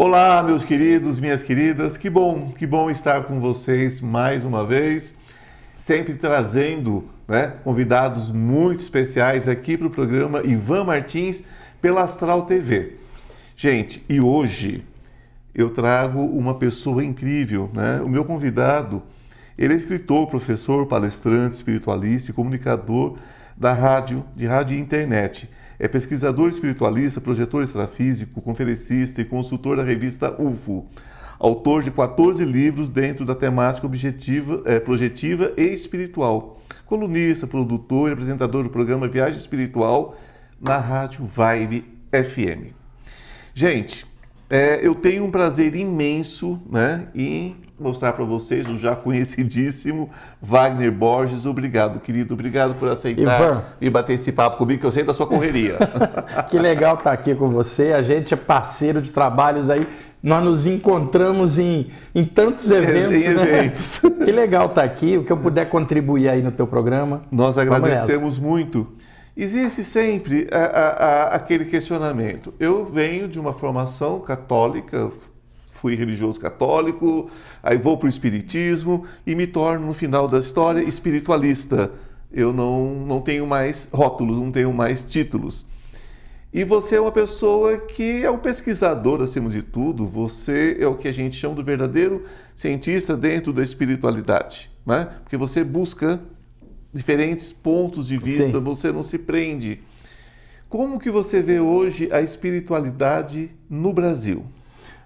Olá, meus queridos, minhas queridas, que bom, que bom estar com vocês mais uma vez, sempre trazendo né, convidados muito especiais aqui para o programa Ivan Martins pela Astral TV. Gente, e hoje eu trago uma pessoa incrível, né? O meu convidado, ele é escritor, professor, palestrante, espiritualista e comunicador da rádio, de rádio e internet. É pesquisador espiritualista, projetor extrafísico, conferencista e consultor da revista UFO. Autor de 14 livros dentro da temática objetiva, é, projetiva e espiritual. Colunista, produtor e apresentador do programa Viagem Espiritual na Rádio Vibe FM. Gente, é, eu tenho um prazer imenso né, em mostrar para vocês o já conhecidíssimo Wagner Borges. Obrigado, querido. Obrigado por aceitar Ivan. e bater esse papo comigo, que eu sei da sua correria. que legal estar aqui com você. A gente é parceiro de trabalhos aí. Nós nos encontramos em, em tantos eventos. Em né? eventos. que legal estar aqui. O que eu puder contribuir aí no teu programa. Nós agradecemos muito. Existe sempre a, a, a, aquele questionamento. Eu venho de uma formação católica, fui religioso católico, aí vou para o espiritismo e me torno, no final da história, espiritualista. Eu não, não tenho mais rótulos, não tenho mais títulos. E você é uma pessoa que é um pesquisador acima de tudo, você é o que a gente chama do verdadeiro cientista dentro da espiritualidade, né? porque você busca diferentes pontos de vista, Sim. você não se prende. Como que você vê hoje a espiritualidade no Brasil?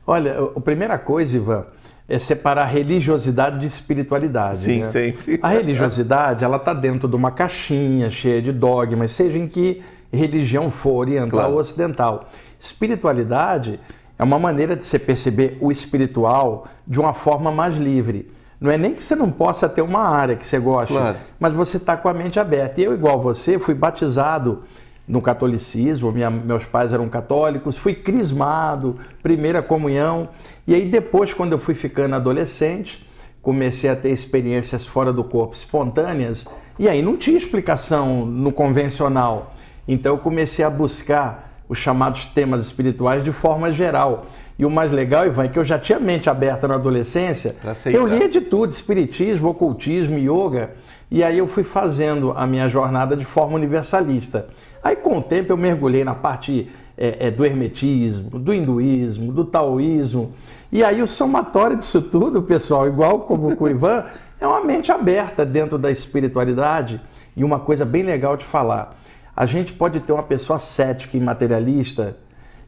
Olha, a primeira coisa, Ivan, é separar religiosidade de espiritualidade. Sim, né? sempre. A religiosidade, ela está dentro de uma caixinha cheia de dogmas, seja em que religião for, oriental claro. ou ocidental. Espiritualidade é uma maneira de você perceber o espiritual de uma forma mais livre. Não é nem que você não possa ter uma área que você gosta, claro. mas você está com a mente aberta. E eu, igual você, fui batizado no catolicismo, minha, meus pais eram católicos, fui crismado, primeira comunhão. E aí depois, quando eu fui ficando adolescente, comecei a ter experiências fora do corpo espontâneas, e aí não tinha explicação no convencional. Então eu comecei a buscar os chamados temas espirituais de forma geral. E o mais legal, Ivan, é que eu já tinha mente aberta na adolescência. Eu lia de tudo, espiritismo, ocultismo, yoga. E aí eu fui fazendo a minha jornada de forma universalista. Aí com o tempo eu mergulhei na parte é, é, do hermetismo, do hinduísmo, do taoísmo. E aí o somatório disso tudo, pessoal, igual como com o Ivan, é uma mente aberta dentro da espiritualidade. E uma coisa bem legal de falar, a gente pode ter uma pessoa cética e materialista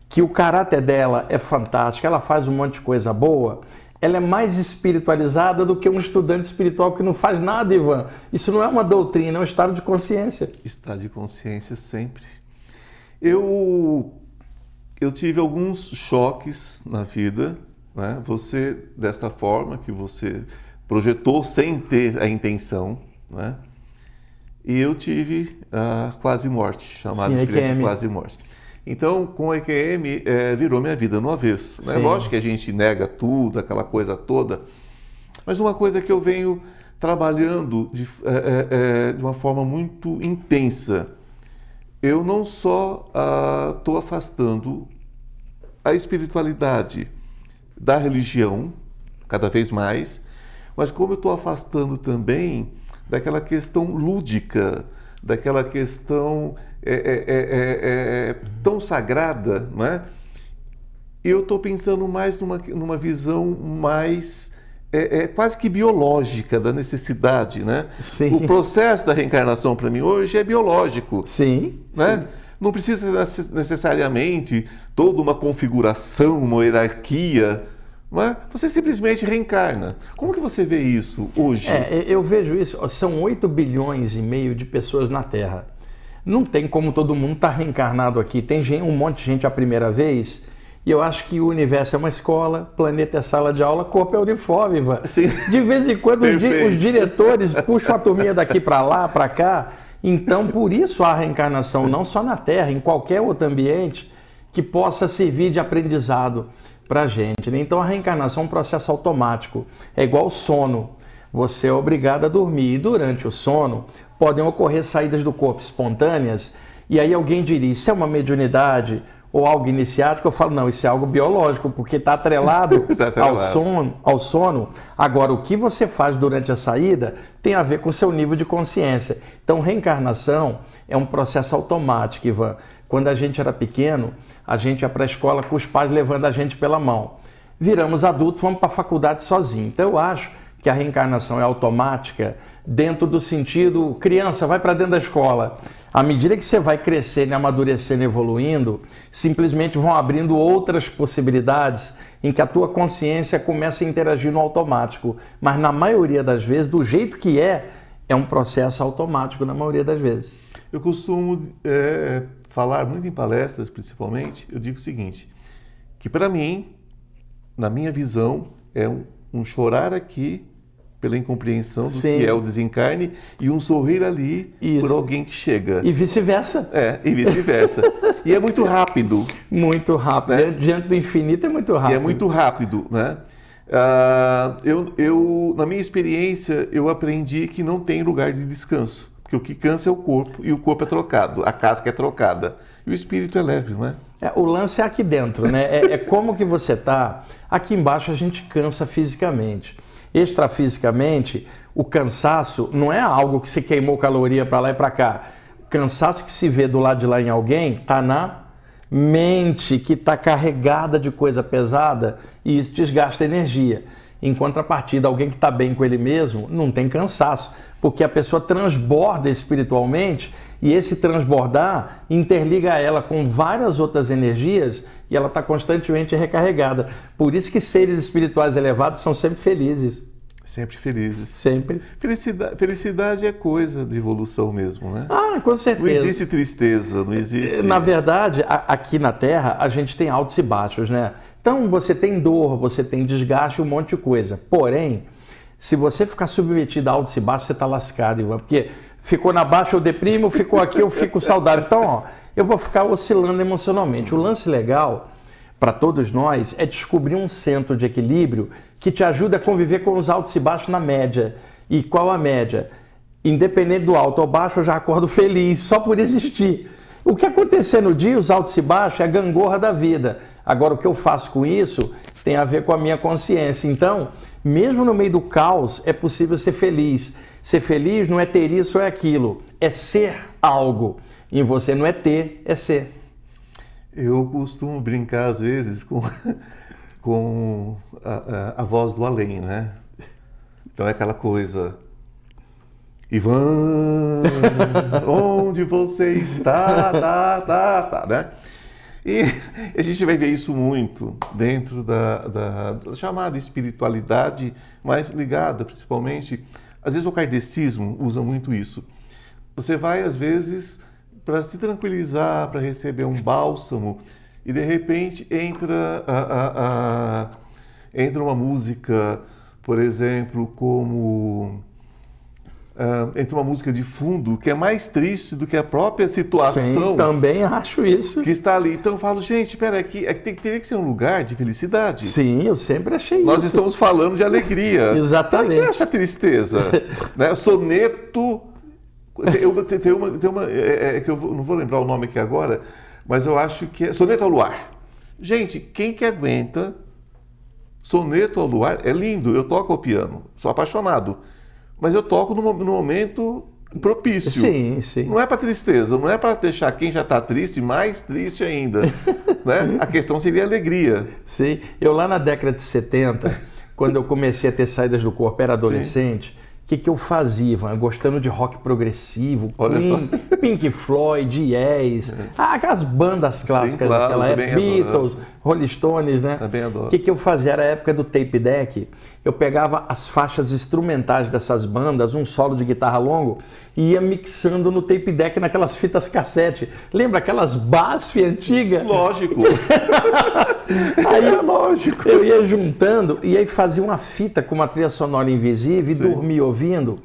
que o caráter dela é fantástico, ela faz um monte de coisa boa, ela é mais espiritualizada do que um estudante espiritual que não faz nada, Ivan. Isso não é uma doutrina, é um estado de consciência. Estado de consciência sempre. Eu, eu tive alguns choques na vida. Né? Você, desta forma que você projetou sem ter a intenção, né? E eu tive a quase morte, chamada de quase morte. Então, com o EQM, é, virou minha vida no avesso. Né? Lógico que a gente nega tudo, aquela coisa toda, mas uma coisa que eu venho trabalhando de, é, é, de uma forma muito intensa, eu não só estou ah, afastando a espiritualidade da religião, cada vez mais, mas como eu estou afastando também daquela questão lúdica, daquela questão é é, é, é, é, tão sagrada, não é? Eu estou pensando mais numa, numa visão mais é, quase que biológica da necessidade, né? Sim. O processo da reencarnação para mim hoje é biológico. Sim. Né? Sim. Não precisa necessariamente toda uma configuração, uma hierarquia é? Você simplesmente reencarna. Como que você vê isso hoje? É, eu vejo isso. São 8 bilhões e meio de pessoas na Terra. Não tem como todo mundo estar tá reencarnado aqui. Tem um monte de gente a primeira vez. E eu acho que o universo é uma escola, planeta é sala de aula, corpo é uniforme. Sim. De vez em quando os, di os, diretores puxam a turminha daqui para lá, para cá. Então, por isso a reencarnação, não só na Terra, em qualquer outro ambiente, que possa servir de aprendizado para a gente. Né? Então a reencarnação é um processo automático, é igual sono. Você é obrigado a dormir e durante o sono podem ocorrer saídas do corpo espontâneas e aí alguém diria, isso é uma mediunidade ou algo iniciático, eu falo, não, isso é algo biológico, porque está atrelado, tá atrelado. Ao, sono, ao sono. Agora, o que você faz durante a saída tem a ver com o seu nível de consciência. Então, reencarnação é um processo automático, Ivan. Quando a gente era pequeno, a gente ia para a escola com os pais levando a gente pela mão. Viramos adultos, vamos para a faculdade sozinho. Então, eu acho que a reencarnação é automática dentro do sentido criança, vai para dentro da escola. À medida que você vai crescendo, amadurecendo, evoluindo, simplesmente vão abrindo outras possibilidades em que a tua consciência começa a interagir no automático. Mas na maioria das vezes, do jeito que é, é um processo automático na maioria das vezes. Eu costumo é, falar muito em palestras, principalmente, eu digo o seguinte, que para mim, na minha visão, é um, um chorar aqui pela incompreensão do Sim. que é o desencarne e um sorrir ali Isso. por alguém que chega. E vice-versa. É, e vice-versa. e é muito rápido. Muito rápido. Né? Diante do infinito é muito rápido. E é muito rápido, né? Uh, eu, eu, na minha experiência, eu aprendi que não tem lugar de descanso. Porque o que cansa é o corpo e o corpo é trocado, a casca é trocada. E o espírito é leve, não é? é o lance é aqui dentro, né? É, é como que você está. Aqui embaixo a gente cansa fisicamente extrafisicamente, o cansaço não é algo que se queimou caloria para lá e para cá. O cansaço que se vê do lado de lá em alguém está na mente que está carregada de coisa pesada e isso desgasta energia. Em contrapartida, alguém que está bem com ele mesmo não tem cansaço, porque a pessoa transborda espiritualmente e esse transbordar interliga ela com várias outras energias e ela está constantemente recarregada. Por isso que seres espirituais elevados são sempre felizes. Sempre felizes. Sempre. Felicidade, felicidade é coisa de evolução mesmo, né? Ah, com certeza. Não existe tristeza, não existe. Na verdade, aqui na Terra, a gente tem altos e baixos, né? Então você tem dor, você tem desgaste, um monte de coisa. Porém, se você ficar submetido a altos e baixos, você está lascado, Ivan. Porque ficou na baixa eu deprimo, ficou aqui eu fico saudável. Então, ó, eu vou ficar oscilando emocionalmente. O lance legal para todos nós é descobrir um centro de equilíbrio que te ajude a conviver com os altos e baixos na média. E qual a média? Independente do alto ou baixo, eu já acordo feliz só por existir. O que acontecer no dia, os altos e baixos, é a gangorra da vida. Agora, o que eu faço com isso tem a ver com a minha consciência. Então, mesmo no meio do caos, é possível ser feliz. Ser feliz não é ter isso ou é aquilo, é ser algo. E você não é ter, é ser. Eu costumo brincar às vezes com, com a, a, a voz do além, né? Então é aquela coisa. Ivan, onde você está? Tá, tá, tá, né? E a gente vai ver isso muito dentro da, da, da chamada espiritualidade, mais ligada principalmente. Às vezes o kardecismo usa muito isso. Você vai, às vezes, para se tranquilizar, para receber um bálsamo, e de repente entra, a, a, a, entra uma música, por exemplo, como. Uh, entra uma música de fundo que é mais triste do que a própria situação. Sim, também acho isso. Que está ali. Então eu falo, gente, peraí, aqui, é tem, teria que ser um lugar de felicidade. Sim, eu sempre achei Nós isso. Nós estamos falando de alegria. Exatamente. Por que essa tristeza? né? Soneto eu, tem, tem uma, tem uma é, é, é, que eu não vou lembrar o nome aqui agora, mas eu acho que é Soneto ao Luar. Gente, quem que aguenta Soneto ao Luar? É lindo, eu toco o piano, sou apaixonado, mas eu toco no, no momento propício. Sim, sim. Não é para tristeza, não é para deixar quem já está triste mais triste ainda. né? A questão seria alegria. Sim, eu lá na década de 70, quando eu comecei a ter saídas do corpo, era adolescente. O que, que eu fazia, Ivan? Gostando de rock progressivo, Olha Queen, só. Pink Floyd, Yes, é. Ah, aquelas bandas clássicas Sim, claro, daquela época, Beatles, adoro. Rolling Stones, né? Também adoro. O que, que eu fazia? Era a época do tape deck. Eu pegava as faixas instrumentais dessas bandas, um solo de guitarra longo, e ia mixando no tape deck naquelas fitas cassete. Lembra aquelas BASF antigas? Lógico. aí, é lógico. Eu ia juntando e aí fazia uma fita com uma trilha sonora invisível e Sim. dormia ouvindo.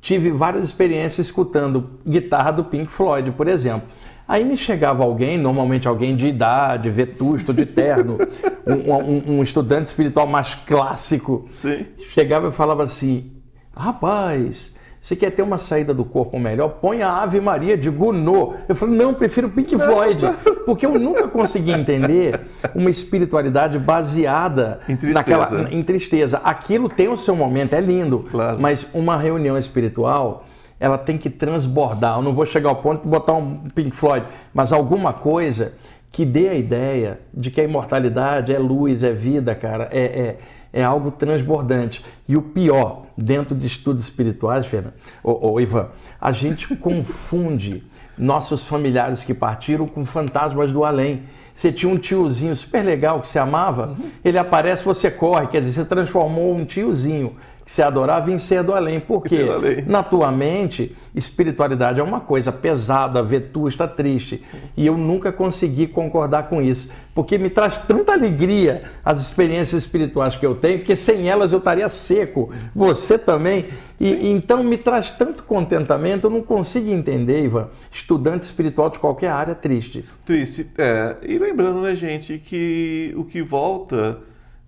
Tive várias experiências escutando guitarra do Pink Floyd, por exemplo. Aí me chegava alguém, normalmente alguém de idade, vetusto, de terno, um, um, um, estudante espiritual mais clássico. Sim. Chegava e falava assim: rapaz, Você quer ter uma saída do corpo melhor? Põe a Ave Maria de Gounod. Eu falei, não, prefiro Pink Floyd. Porque eu nunca consegui entender uma espiritualidade baseada em tristeza. Naquela, em tristeza. Aquilo tem o seu momento, é lindo. Claro. Mas uma reunião espiritual, ela tem que transbordar. Eu não vou chegar ao ponto de botar um Pink Floyd, mas alguma coisa que dê a ideia de que a imortalidade é luz, é vida, cara. É, é, é algo transbordante. E o pior, dentro de estudos espirituais, Fernando, ô, Ivan, a gente confunde nossos familiares que partiram com fantasmas do além. Você tinha um tiozinho super legal que você amava, uhum. ele aparece, você corre, quer dizer, você transformou um tiozinho se adorava em ser do além. Porque, na tua mente, espiritualidade é uma coisa pesada, vetusta, triste. E eu nunca consegui concordar com isso. Porque me traz tanta alegria as experiências espirituais que eu tenho, que sem elas eu estaria seco. Você também. E então me traz tanto contentamento, eu não consigo entender, Ivan, estudante espiritual de qualquer área triste. Triste, é. E lembrando, né, gente, que o que volta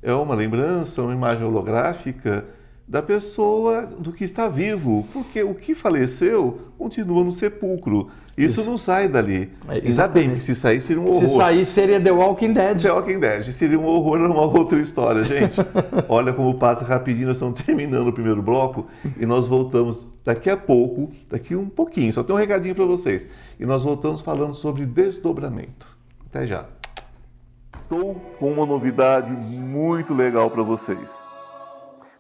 é uma lembrança, uma imagem holográfica da pessoa do que está vivo, porque o que faleceu continua no sepulcro. Isso, Isso. não sai dali. É, Ainda bem que se sair seria um horror. Se sair seria The Walking Dead. The Walking Dead. Seria um horror, uma outra história, gente. Olha como passa rapidinho, nós estamos terminando o primeiro bloco e nós voltamos daqui a pouco, daqui um pouquinho, só tem um recadinho para vocês. E nós voltamos falando sobre desdobramento. Até já. Estou com uma novidade muito legal para vocês.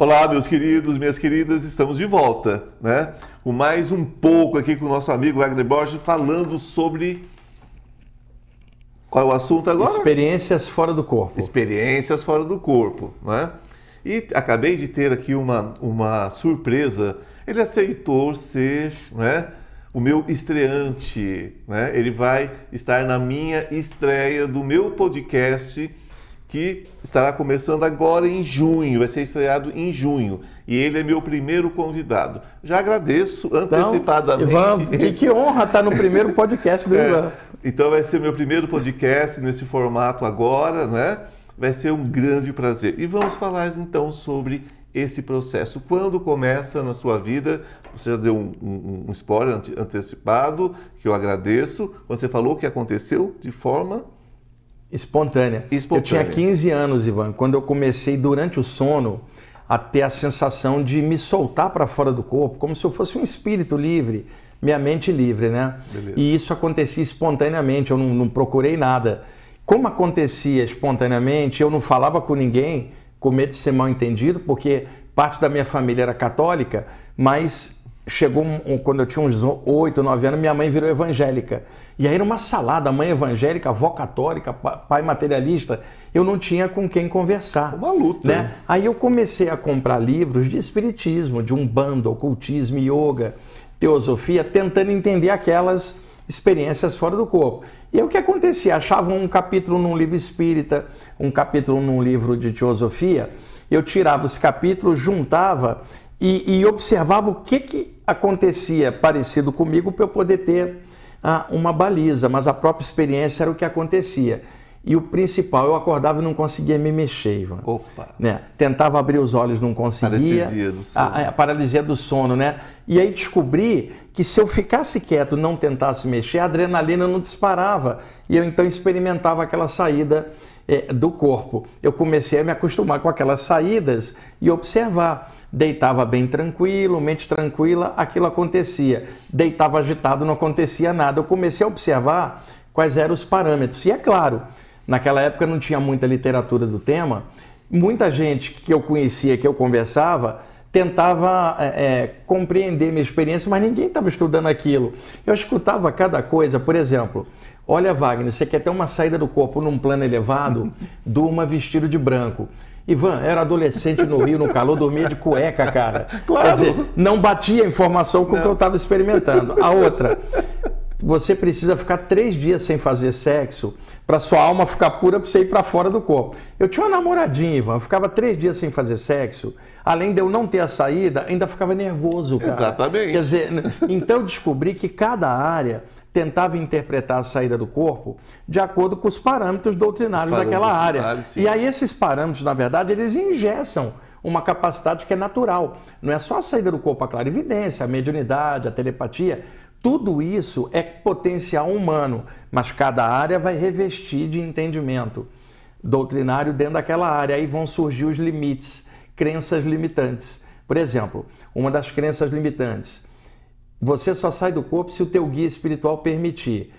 Olá, meus queridos, minhas queridas, estamos de volta, né? Com mais um pouco aqui com o nosso amigo Wagner Borges falando sobre. Qual é o assunto agora? Experiências fora do corpo. Experiências fora do corpo, né? E acabei de ter aqui uma, uma surpresa. Ele aceitou ser, né? O meu estreante, né? Ele vai estar na minha estreia do meu podcast que estará começando agora em junho, vai ser estreado em junho. E ele é meu primeiro convidado. Já agradeço antecipadamente. Então, Ivan, que, que honra estar no primeiro podcast do é, Ivan. Então vai ser meu primeiro podcast nesse formato agora, né? Vai ser um grande prazer. E vamos falar então sobre esse processo. Quando começa na sua vida, você já deu um, um, um spoiler antecipado, que eu agradeço. Você falou que aconteceu de forma Espontânea. Espontânea. Eu tinha 15 anos, Ivan, quando eu comecei durante o sono a ter a sensação de me soltar para fora do corpo, como se eu fosse um espírito livre, minha mente livre, né? Beleza. E isso acontecia espontaneamente, eu não, não procurei nada. Como acontecia espontaneamente, eu não falava com ninguém, com medo de ser mal entendido, porque parte da minha família era católica, mas chegou um, quando eu tinha uns 8, 9 anos, minha mãe virou evangélica. E aí era uma salada, mãe evangélica, avó católica, pai materialista. Eu não tinha com quem conversar. Uma luta. Né? Aí eu comecei a comprar livros de espiritismo, de umbanda, ocultismo, yoga, teosofia, tentando entender aquelas experiências fora do corpo. E aí o que acontecia? Achava um capítulo num livro espírita, um capítulo num livro de teosofia, eu tirava os capítulos, juntava e, e observava o que, que acontecia parecido comigo para eu poder ter ah, uma baliza, mas a própria experiência era o que acontecia. E o principal, eu acordava e não conseguia me mexer, Ivan. Opa! Né? Tentava abrir os olhos, não conseguia. Paralisia do sono. A, a, paralisia do sono, né? E aí descobri que se eu ficasse quieto não tentasse mexer, a adrenalina não disparava. E eu então experimentava aquela saída é, do corpo. Eu comecei a me acostumar com aquelas saídas e observar. Deitava bem tranquilo, mente tranquila, aquilo acontecia. Deitava agitado, não acontecia nada. Eu comecei a observar quais eram os parâmetros. E é claro, naquela época não tinha muita literatura do tema. Muita gente que eu conhecia, que eu conversava, tentava é, é, compreender minha experiência, mas ninguém estava estudando aquilo. Eu escutava cada coisa, por exemplo, olha Wagner, você quer ter uma saída do corpo num plano elevado, durma vestido de branco. Ivan, era adolescente no Rio, no calor, dormia de cueca, cara. Claro. Quer dizer, não batia a informação com o que eu estava experimentando. A outra, você precisa ficar três dias sem fazer sexo para sua alma ficar pura para você ir para fora do corpo. Eu tinha uma namoradinha, Ivan, eu ficava três dias sem fazer sexo. Além de eu não ter a saída, ainda ficava nervoso, cara. Exatamente. Quer dizer, então eu descobri que cada área tentava interpretar a saída do corpo de acordo com os parâmetros doutrinários parâmetros daquela área. Sim. E aí esses parâmetros, na verdade, eles ingessam uma capacidade que é natural. Não é só a saída do corpo, a clarividência, a mediunidade, a telepatia. Tudo isso é potencial humano, mas cada área vai revestir de entendimento doutrinário dentro daquela área. Aí vão surgir os limites, crenças limitantes. Por exemplo, uma das crenças limitantes você só sai do corpo se o teu guia espiritual permitir.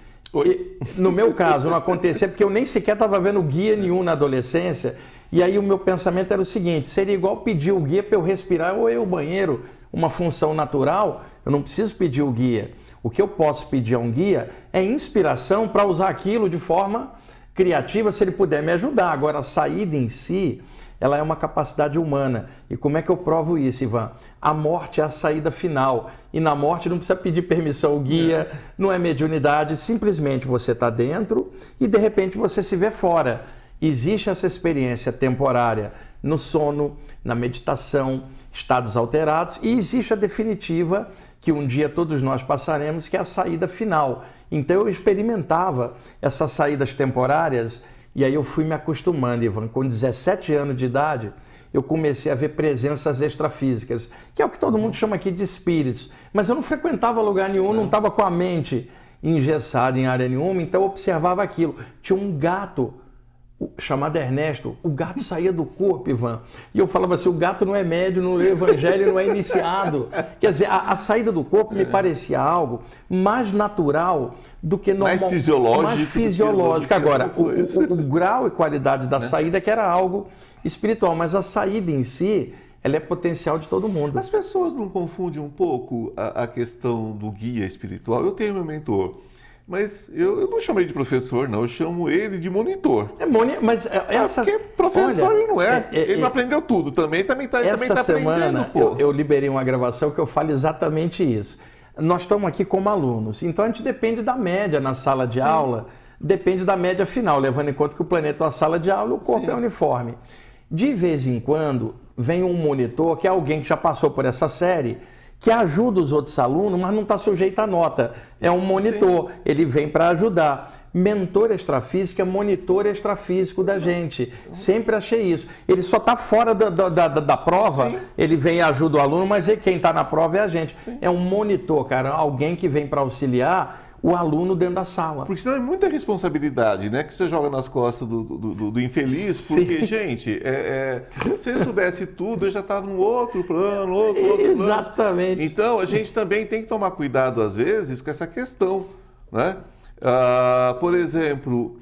E, no meu caso, não acontecia porque eu nem sequer estava vendo guia nenhum na adolescência. E aí o meu pensamento era o seguinte: seria igual pedir o guia para eu respirar ou eu banheiro, uma função natural. Eu não preciso pedir o guia. O que eu posso pedir a um guia é inspiração para usar aquilo de forma criativa, se ele puder me ajudar. Agora, a saída em si, ela é uma capacidade humana. E como é que eu provo isso, Ivan? A morte é a saída final. E na morte não precisa pedir permissão ao guia, é. não é mediunidade, simplesmente você está dentro e de repente você se vê fora. Existe essa experiência temporária no sono, na meditação, estados alterados, e existe a definitiva que um dia todos nós passaremos, que é a saída final. Então eu experimentava essas saídas temporárias e aí eu fui me acostumando, Ivan. Com 17 anos de idade, eu comecei a ver presenças extrafísicas, que é o que todo mundo chama aqui de espíritos. Mas eu não frequentava lugar nenhum, não estava com a mente engessada em área nenhuma, então eu observava aquilo. Tinha um gato chamado Ernesto, o gato saía do corpo, Ivan. E eu falava assim: o gato não é médio, não lê evangelho, não é iniciado. Quer dizer, a, a saída do corpo me parecia algo mais natural do que normal. Mais fisiológico. Mais fisiológico. Agora, o, o, o, grau e qualidade da né? saída é que era algo espiritual, mas a saída em si. Ela é potencial de todo mundo. As pessoas não confundem um pouco a, a questão do guia espiritual? Eu tenho meu mentor, mas eu, eu, não chamo ele de professor, não. Eu chamo ele de monitor. É moni mas é, é, essa... porque professor Olha, ele não é. é, é ele não aprendeu tudo também. Também está essa tá semana eu, eu, liberei uma gravação que eu falo exatamente isso. Nós estamos aqui como alunos, então a gente depende da média na sala de Sim. aula, depende da média final, levando em conta que o planeta é uma sala de aula, o corpo Sim. é uniforme. De vez em quando vem um monitor que é alguém que já passou por essa série que ajuda os outros alunos, mas não está sujeito à nota. É um monitor, Sim. ele vem para ajudar. Mentor extrafísico é monitor extrafísico da gente. Sempre achei isso. Ele só está fora da, da, da, da prova, Sim. ele vem e ajuda o aluno, mas quem está na prova é a gente. Sim. É um monitor, cara, alguém que vem para auxiliar o aluno dentro da sala. Porque senão é muita responsabilidade, né? Que você joga nas costas do, do, do, do infeliz, Sim. porque, gente, é, é, se ele soubesse tudo, eu já estava num outro plano, outro, outro Exatamente. Plano. Então, a gente também tem que tomar cuidado, às vezes, com essa questão, né? Ah, por exemplo,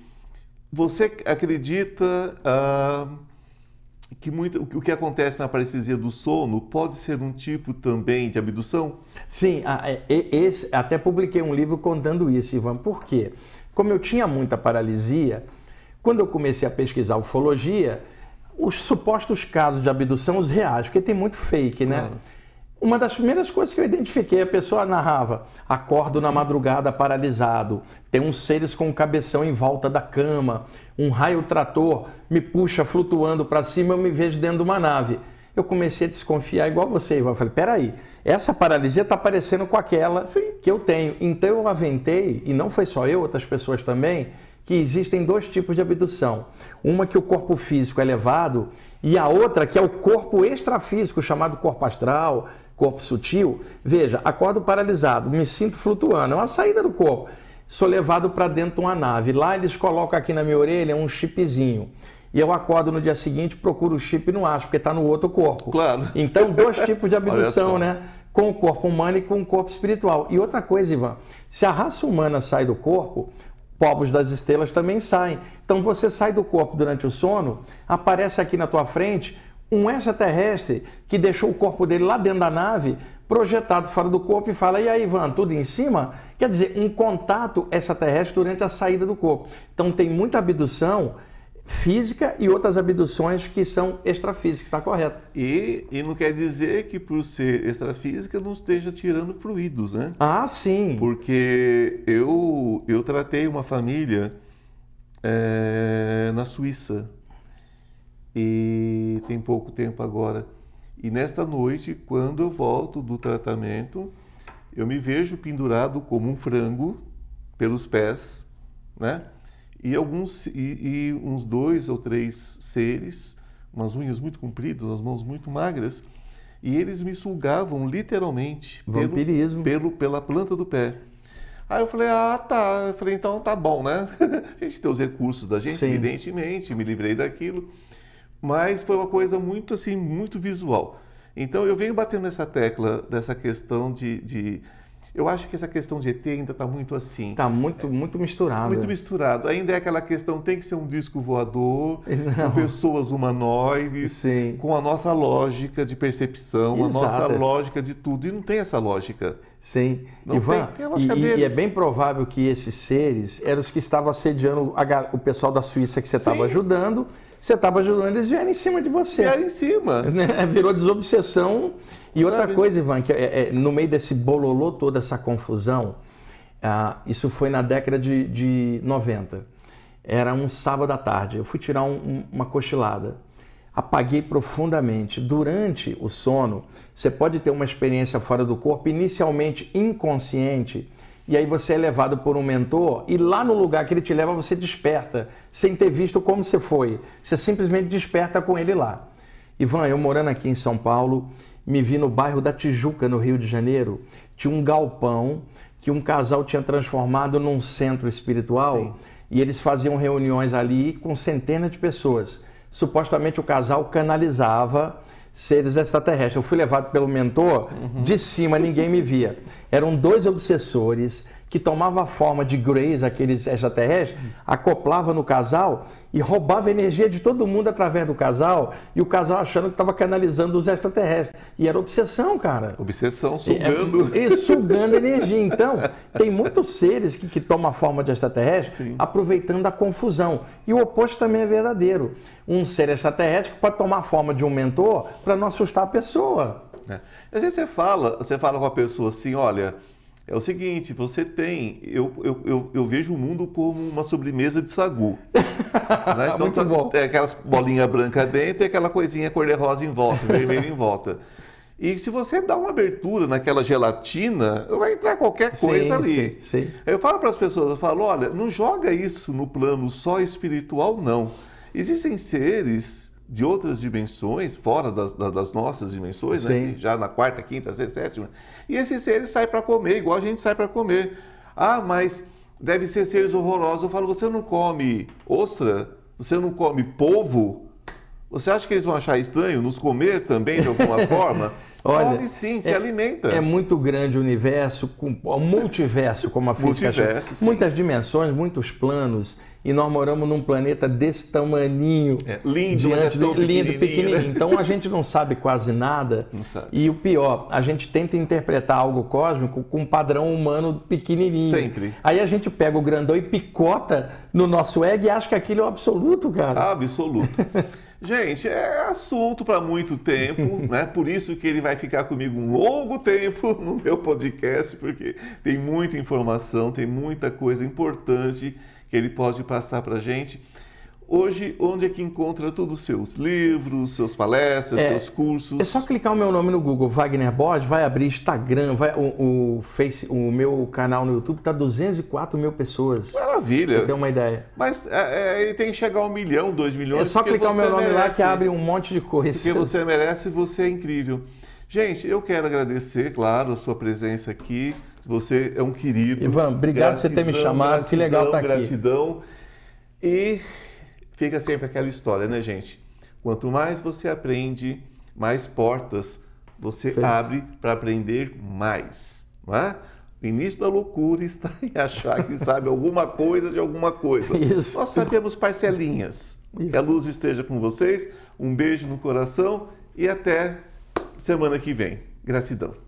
você acredita... Ah, que muito, o que acontece na parestesia do sono pode ser um tipo também de abdução? Sim, é, esse, até publiquei um livro contando isso, Ivan. Por quê? Como eu tinha muita paralisia, quando eu comecei a pesquisar ufologia, os supostos casos de abdução, os reais, porque tem muito fake, né? Uma das primeiras coisas que eu identifiquei, a pessoa narrava: acordo na madrugada paralisado, tem uns seres com o cabeção em volta da cama, um raio trator me puxa flutuando para cima, eu me vejo dentro de uma nave. Eu comecei a desconfiar igual você, Ivan. Eu falei: peraí, essa paralisia está parecendo com aquela Sim. que eu tenho. Então eu aventei, e não foi só eu, outras pessoas também, que existem dois tipos de abdução. Uma que o corpo físico é levado e a outra que é o corpo extrafísico, chamado corpo astral, corpo sutil. Veja, acordo paralisado, me sinto flutuando, é uma saída do corpo. Sou levado para dentro de uma nave. Lá eles colocam aqui na minha orelha um chipzinho. E eu acordo no dia seguinte, procuro o chip e não acho, porque está no outro corpo. Claro. Então, dois tipos de abdução, né? Com o corpo humano e com o corpo espiritual. E outra coisa, Ivan, se a raça humana sai do corpo, povos das estrelas também saem. Então você sai do corpo durante o sono, aparece aqui na tua frente um extraterrestre que deixou o corpo dele lá dentro da nave, projetado fora do corpo e fala: "E aí, Ivan, tudo em cima?" Quer dizer, um contato extraterrestre durante a saída do corpo. Então tem muita abdução física e outras abduções que são extrafísicas, está correto. E, e não quer dizer que por ser extrafísica não esteja tirando fluidos, né? Ah, sim. Porque eu, eu tratei uma família é, na Suíça e tem pouco tempo agora. E nesta noite, quando eu volto do tratamento, eu me vejo pendurado como um frango pelos pés, né? e alguns e, e, uns dois ou três seres, umas unhas muito compridas, as mãos muito magras, e eles me sugavam literalmente Vampirismo. Pelo, pelo, pela planta do pé. Aí eu falei, ah, tá. Eu falei, então tá bom, né? a gente tem os recursos da gente, Sim. evidentemente, me livrei daquilo. Mas foi uma coisa muito, assim, muito visual. Então eu venho batendo nessa tecla dessa questão de, de eu acho que essa questão de ET ainda está muito assim. Está muito, muito misturado. Muito misturado. Ainda é aquela questão, tem que ser um disco voador, Não. com pessoas humanoides, Sim. com a nossa lógica de percepção, Exato. a nossa lógica de tudo. E não tem essa lógica. Sim. Não Ivan, tem, tem e, e, é bem provável que esses seres eram os que estavam assediando a, o pessoal da Suíça que você estava ajudando. Você estava ajudando, eles vieram em cima de você. Vieram em cima. Né? Virou desobsessão e outra Sabe? coisa, Ivan, que é, é, no meio desse bololô, toda essa confusão, ah, isso foi na década de, de 90. Era um sábado à tarde. Eu fui tirar um, um, uma cochilada. Apaguei profundamente. Durante o sono, você pode ter uma experiência fora do corpo, inicialmente inconsciente, e aí você é levado por um mentor e lá no lugar que ele te leva você desperta, sem ter visto como você foi. Você simplesmente desperta com ele lá. Ivan, eu morando aqui em São Paulo, me vi no bairro da Tijuca, no Rio de Janeiro, tinha um galpão que um casal tinha transformado num centro espiritual Sim. e eles faziam reuniões ali com centenas de pessoas. Supostamente o casal canalizava seres extraterrestres. Eu fui levado pelo mentor, uhum. de cima ninguém me via. Eram dois obsessores que tomava a forma de Greys, aqueles extraterrestres, acoplava no casal e roubava energia de todo mundo através do casal, e o casal achando que estava canalizando os extraterrestres. E era obsessão, cara. Obsessão, sugando. E, e sugando energia. Então, tem muitos seres que, que tomam a forma de extraterrestre Sim. aproveitando a confusão. E o oposto também é verdadeiro. Um ser extraterrestre pode tomar a forma de um mentor para não assustar a pessoa. É. Às vezes você fala, você fala com a pessoa assim, olha é o seguinte, você tem. Eu, eu, eu, eu, vejo o mundo como uma sobremesa de sagu. né? Então, Muito bom. É aquelas bolinhas brancas dentro e aquela coisinha cor-de-rosa em volta, vermelho em volta. E se você dá uma abertura naquela gelatina, vai entrar qualquer coisa sim, ali. Sim, sim. Eu falo para as pessoas, eu falo, olha, não joga isso no plano só espiritual, não. Existem seres de outras dimensões, fora das, das nossas dimensões, né? já na quarta, quinta, sexta, sétima. E esses seres saem para comer, igual a gente sai para comer. Ah, mas deve ser seres horrorosos. Eu falo, você não come ostra? Você não come polvo? Você acha que eles vão achar estranho nos comer também de alguma forma? Olha, Come sim, se é, alimenta. É muito grande o universo, um multiverso, como a física multiverso, chama. Muitas dimensões, muitos planos e nós moramos num planeta desse tamaninho. É, lindo, diante é do, lindo, pequenininho. Né? Então a gente não sabe quase nada. Sabe. E o pior, a gente tenta interpretar algo cósmico com um padrão humano pequenininho. Sempre. Aí a gente pega o grandão e picota no nosso ego e acha que aquilo é o absoluto, cara. Absoluto. Gente, é assunto para muito tempo, né? Por isso que ele vai ficar comigo um longo tempo no meu podcast, porque tem muita informação, tem muita coisa importante que ele pode passar para a gente. Hoje, onde é que encontra todos os seus livros, seus palestras, é, seus cursos? É só clicar o meu nome no Google, Wagner Borges, vai abrir Instagram, vai, o, o, Face, o meu canal no YouTube está 204 mil pessoas. Maravilha. Você ter uma ideia. Mas é, é, tem que chegar a um milhão, dois milhões. É só clicar o meu nome merece, lá que abre um monte de coisa. Porque você merece você é incrível. Gente, eu quero agradecer, claro, a sua presença aqui. Você é um querido. Ivan, obrigado por você ter me chamado. Gratidão, que legal estar tá aqui. Gratidão. E fica sempre aquela história, né, gente? Quanto mais você aprende, mais portas você Sim. abre para aprender mais, não é? O início da loucura está em achar que sabe alguma coisa de alguma coisa. Isso. Nós sabemos parcelinhas. Isso. Que a luz esteja com vocês. Um beijo no coração e até semana que vem. Gratidão.